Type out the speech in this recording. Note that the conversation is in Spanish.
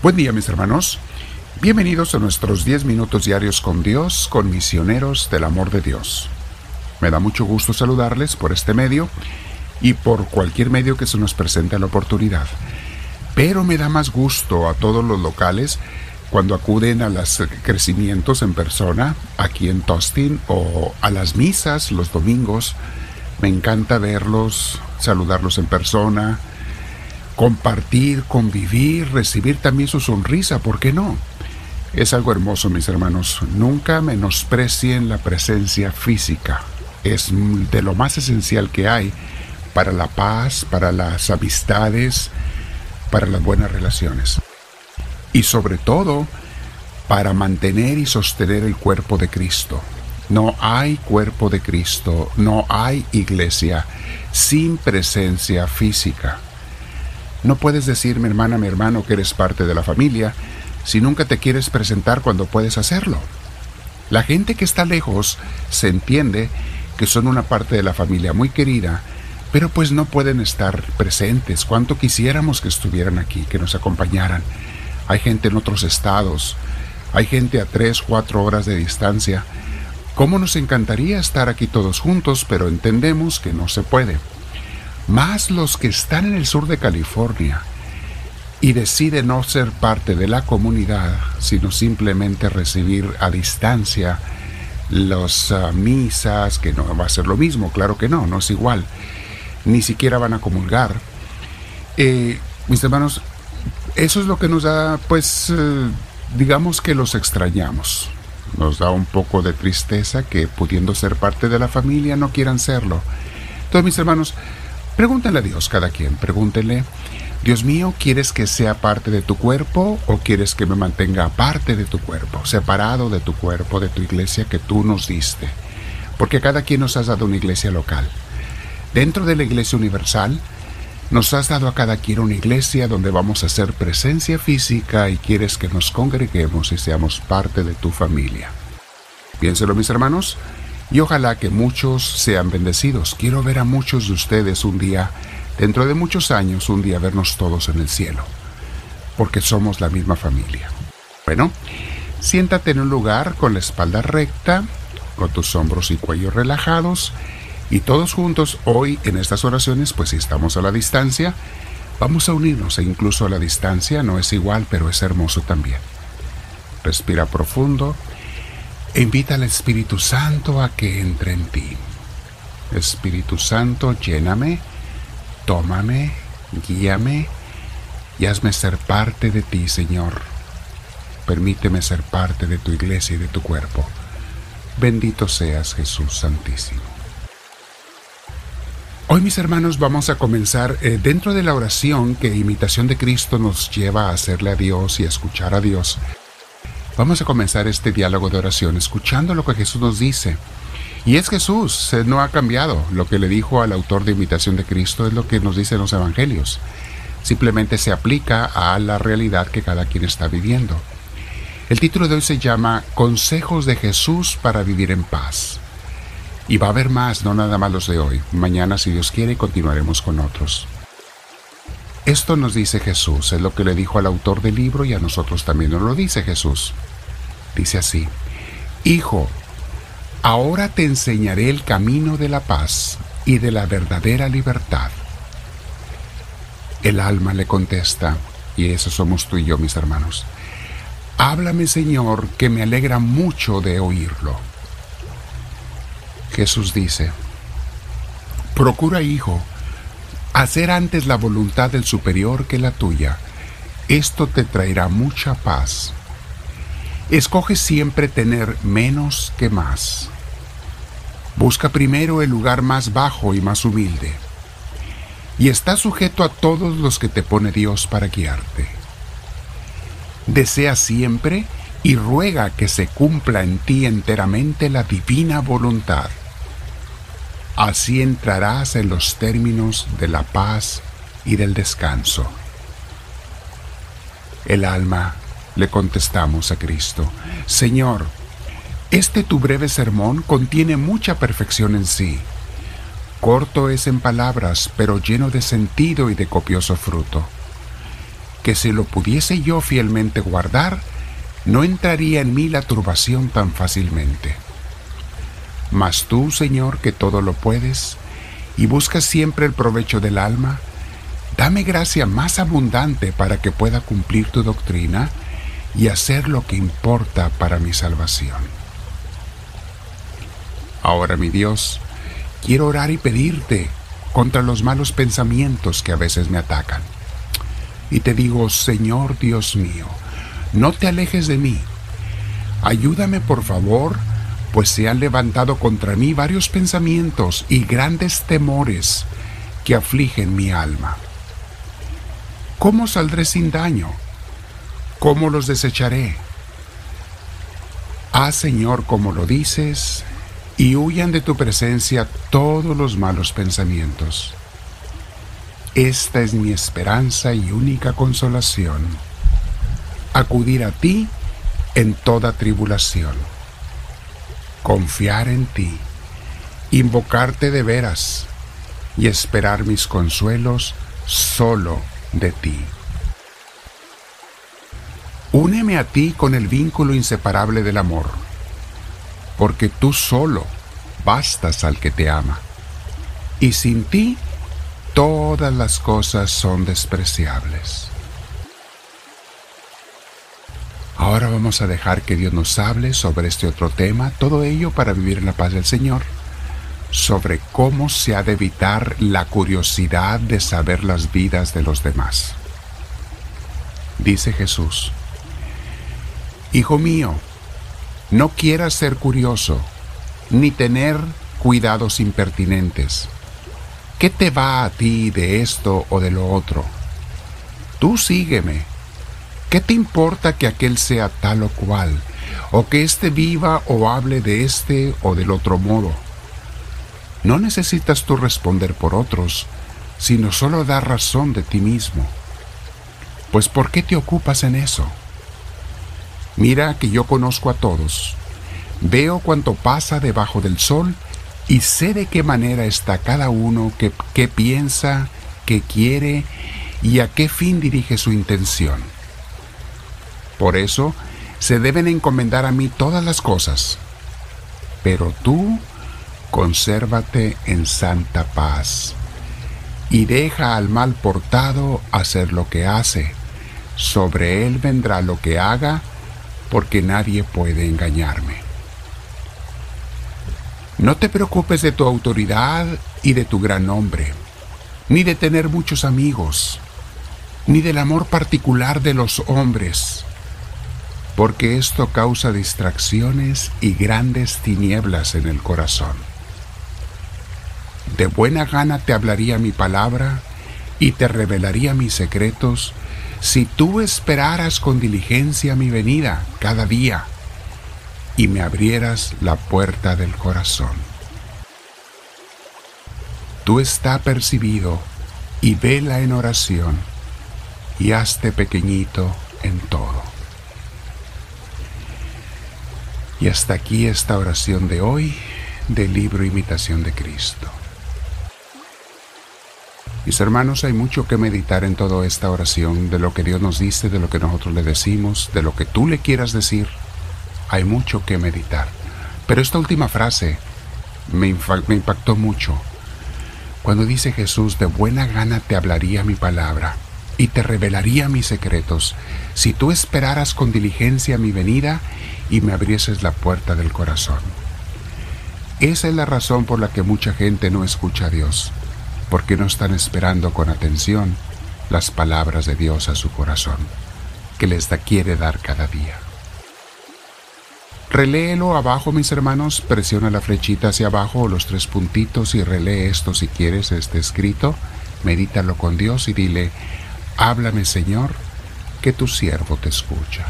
Buen día mis hermanos. Bienvenidos a nuestros 10 minutos diarios con Dios, con misioneros del amor de Dios. Me da mucho gusto saludarles por este medio y por cualquier medio que se nos presente la oportunidad. Pero me da más gusto a todos los locales cuando acuden a los crecimientos en persona aquí en Tostin o a las misas los domingos. Me encanta verlos, saludarlos en persona, compartir, convivir, recibir también su sonrisa, ¿por qué no? Es algo hermoso, mis hermanos. Nunca menosprecien la presencia física. Es de lo más esencial que hay para la paz, para las amistades, para las buenas relaciones. Y sobre todo, para mantener y sostener el cuerpo de Cristo. No hay cuerpo de Cristo, no hay iglesia sin presencia física. No puedes decir, mi hermana, mi hermano, que eres parte de la familia, si nunca te quieres presentar cuando puedes hacerlo. La gente que está lejos se entiende que son una parte de la familia muy querida, pero pues no pueden estar presentes. Cuánto quisiéramos que estuvieran aquí, que nos acompañaran. Hay gente en otros estados, hay gente a tres, cuatro horas de distancia. ¿Cómo nos encantaría estar aquí todos juntos, pero entendemos que no se puede? Más los que están en el sur de California y deciden no ser parte de la comunidad, sino simplemente recibir a distancia las ah, misas, que no va a ser lo mismo, claro que no, no es igual, ni siquiera van a comulgar. Eh, mis hermanos, eso es lo que nos da, pues, eh, digamos que los extrañamos. Nos da un poco de tristeza que pudiendo ser parte de la familia no quieran serlo. Entonces, mis hermanos, Pregúntale a Dios cada quien, pregúntele, Dios mío, ¿quieres que sea parte de tu cuerpo o quieres que me mantenga aparte de tu cuerpo, separado de tu cuerpo, de tu iglesia que tú nos diste? Porque cada quien nos has dado una iglesia local. Dentro de la iglesia universal, nos has dado a cada quien una iglesia donde vamos a hacer presencia física y quieres que nos congreguemos y seamos parte de tu familia. Piénselo mis hermanos, y ojalá que muchos sean bendecidos. Quiero ver a muchos de ustedes un día, dentro de muchos años, un día vernos todos en el cielo, porque somos la misma familia. Bueno, siéntate en un lugar con la espalda recta, con tus hombros y cuello relajados, y todos juntos hoy en estas oraciones, pues si estamos a la distancia, vamos a unirnos e incluso a la distancia no es igual, pero es hermoso también. Respira profundo invita al Espíritu Santo a que entre en ti. Espíritu Santo, lléname, tómame, guíame y hazme ser parte de ti, Señor. Permíteme ser parte de tu iglesia y de tu cuerpo. Bendito seas, Jesús Santísimo. Hoy, mis hermanos, vamos a comenzar eh, dentro de la oración que imitación de Cristo nos lleva a hacerle a Dios y a escuchar a Dios. Vamos a comenzar este diálogo de oración escuchando lo que Jesús nos dice. Y es Jesús, no ha cambiado. Lo que le dijo al autor de Imitación de Cristo es lo que nos dicen los evangelios. Simplemente se aplica a la realidad que cada quien está viviendo. El título de hoy se llama Consejos de Jesús para vivir en paz. Y va a haber más, no nada más los de hoy. Mañana, si Dios quiere, continuaremos con otros. Esto nos dice Jesús, es lo que le dijo al autor del libro y a nosotros también nos lo dice Jesús. Dice así, Hijo, ahora te enseñaré el camino de la paz y de la verdadera libertad. El alma le contesta, y eso somos tú y yo, mis hermanos. Háblame, Señor, que me alegra mucho de oírlo. Jesús dice, Procura, hijo, hacer antes la voluntad del superior que la tuya. Esto te traerá mucha paz. Escoge siempre tener menos que más. Busca primero el lugar más bajo y más humilde. Y está sujeto a todos los que te pone Dios para guiarte. Desea siempre y ruega que se cumpla en ti enteramente la divina voluntad Así entrarás en los términos de la paz y del descanso. El alma le contestamos a Cristo, Señor, este tu breve sermón contiene mucha perfección en sí. Corto es en palabras, pero lleno de sentido y de copioso fruto. que si lo pudiese yo fielmente guardar, no entraría en mí la turbación tan fácilmente. Mas tú, Señor, que todo lo puedes, y buscas siempre el provecho del alma, dame gracia más abundante para que pueda cumplir tu doctrina y hacer lo que importa para mi salvación. Ahora, mi Dios, quiero orar y pedirte contra los malos pensamientos que a veces me atacan. Y te digo, Señor Dios mío, no te alejes de mí. Ayúdame, por favor, pues se han levantado contra mí varios pensamientos y grandes temores que afligen mi alma. ¿Cómo saldré sin daño? ¿Cómo los desecharé? Ah, Señor, como lo dices, y huyan de tu presencia todos los malos pensamientos. Esta es mi esperanza y única consolación, acudir a ti en toda tribulación confiar en ti, invocarte de veras y esperar mis consuelos solo de ti. Úneme a ti con el vínculo inseparable del amor, porque tú solo bastas al que te ama, y sin ti todas las cosas son despreciables. Ahora vamos a dejar que Dios nos hable sobre este otro tema, todo ello para vivir en la paz del Señor, sobre cómo se ha de evitar la curiosidad de saber las vidas de los demás. Dice Jesús, Hijo mío, no quieras ser curioso, ni tener cuidados impertinentes. ¿Qué te va a ti de esto o de lo otro? Tú sígueme ¿Qué te importa que aquel sea tal o cual, o que éste viva o hable de este o del otro modo? No necesitas tú responder por otros, sino solo dar razón de ti mismo. Pues ¿por qué te ocupas en eso? Mira que yo conozco a todos, veo cuanto pasa debajo del sol y sé de qué manera está cada uno, qué, piensa, qué quiere y a qué fin dirige su intención. Por eso se deben encomendar a mí todas las cosas. Pero tú consérvate en santa paz y deja al mal portado hacer lo que hace. Sobre él vendrá lo que haga, porque nadie puede engañarme. No te preocupes de tu autoridad y de tu gran nombre, ni de tener muchos amigos, ni del amor particular de los hombres porque esto causa distracciones y grandes tinieblas en el corazón. De buena gana te hablaría mi palabra y te revelaría mis secretos si tú esperaras con diligencia mi venida cada día y me abrieras la puerta del corazón. Tú está percibido y vela en oración y hazte pequeñito en todo. Y hasta aquí esta oración de hoy del libro Imitación de Cristo. Mis hermanos, hay mucho que meditar en toda esta oración, de lo que Dios nos dice, de lo que nosotros le decimos, de lo que tú le quieras decir. Hay mucho que meditar. Pero esta última frase me, me impactó mucho. Cuando dice Jesús, de buena gana te hablaría mi palabra y te revelaría mis secretos, si tú esperaras con diligencia mi venida y me abrieses la puerta del corazón. Esa es la razón por la que mucha gente no escucha a Dios, porque no están esperando con atención las palabras de Dios a su corazón, que les da, quiere dar cada día. Reléelo abajo, mis hermanos, presiona la flechita hacia abajo o los tres puntitos y relee esto si quieres, este escrito, medítalo con Dios y dile, háblame Señor, que tu siervo te escucha.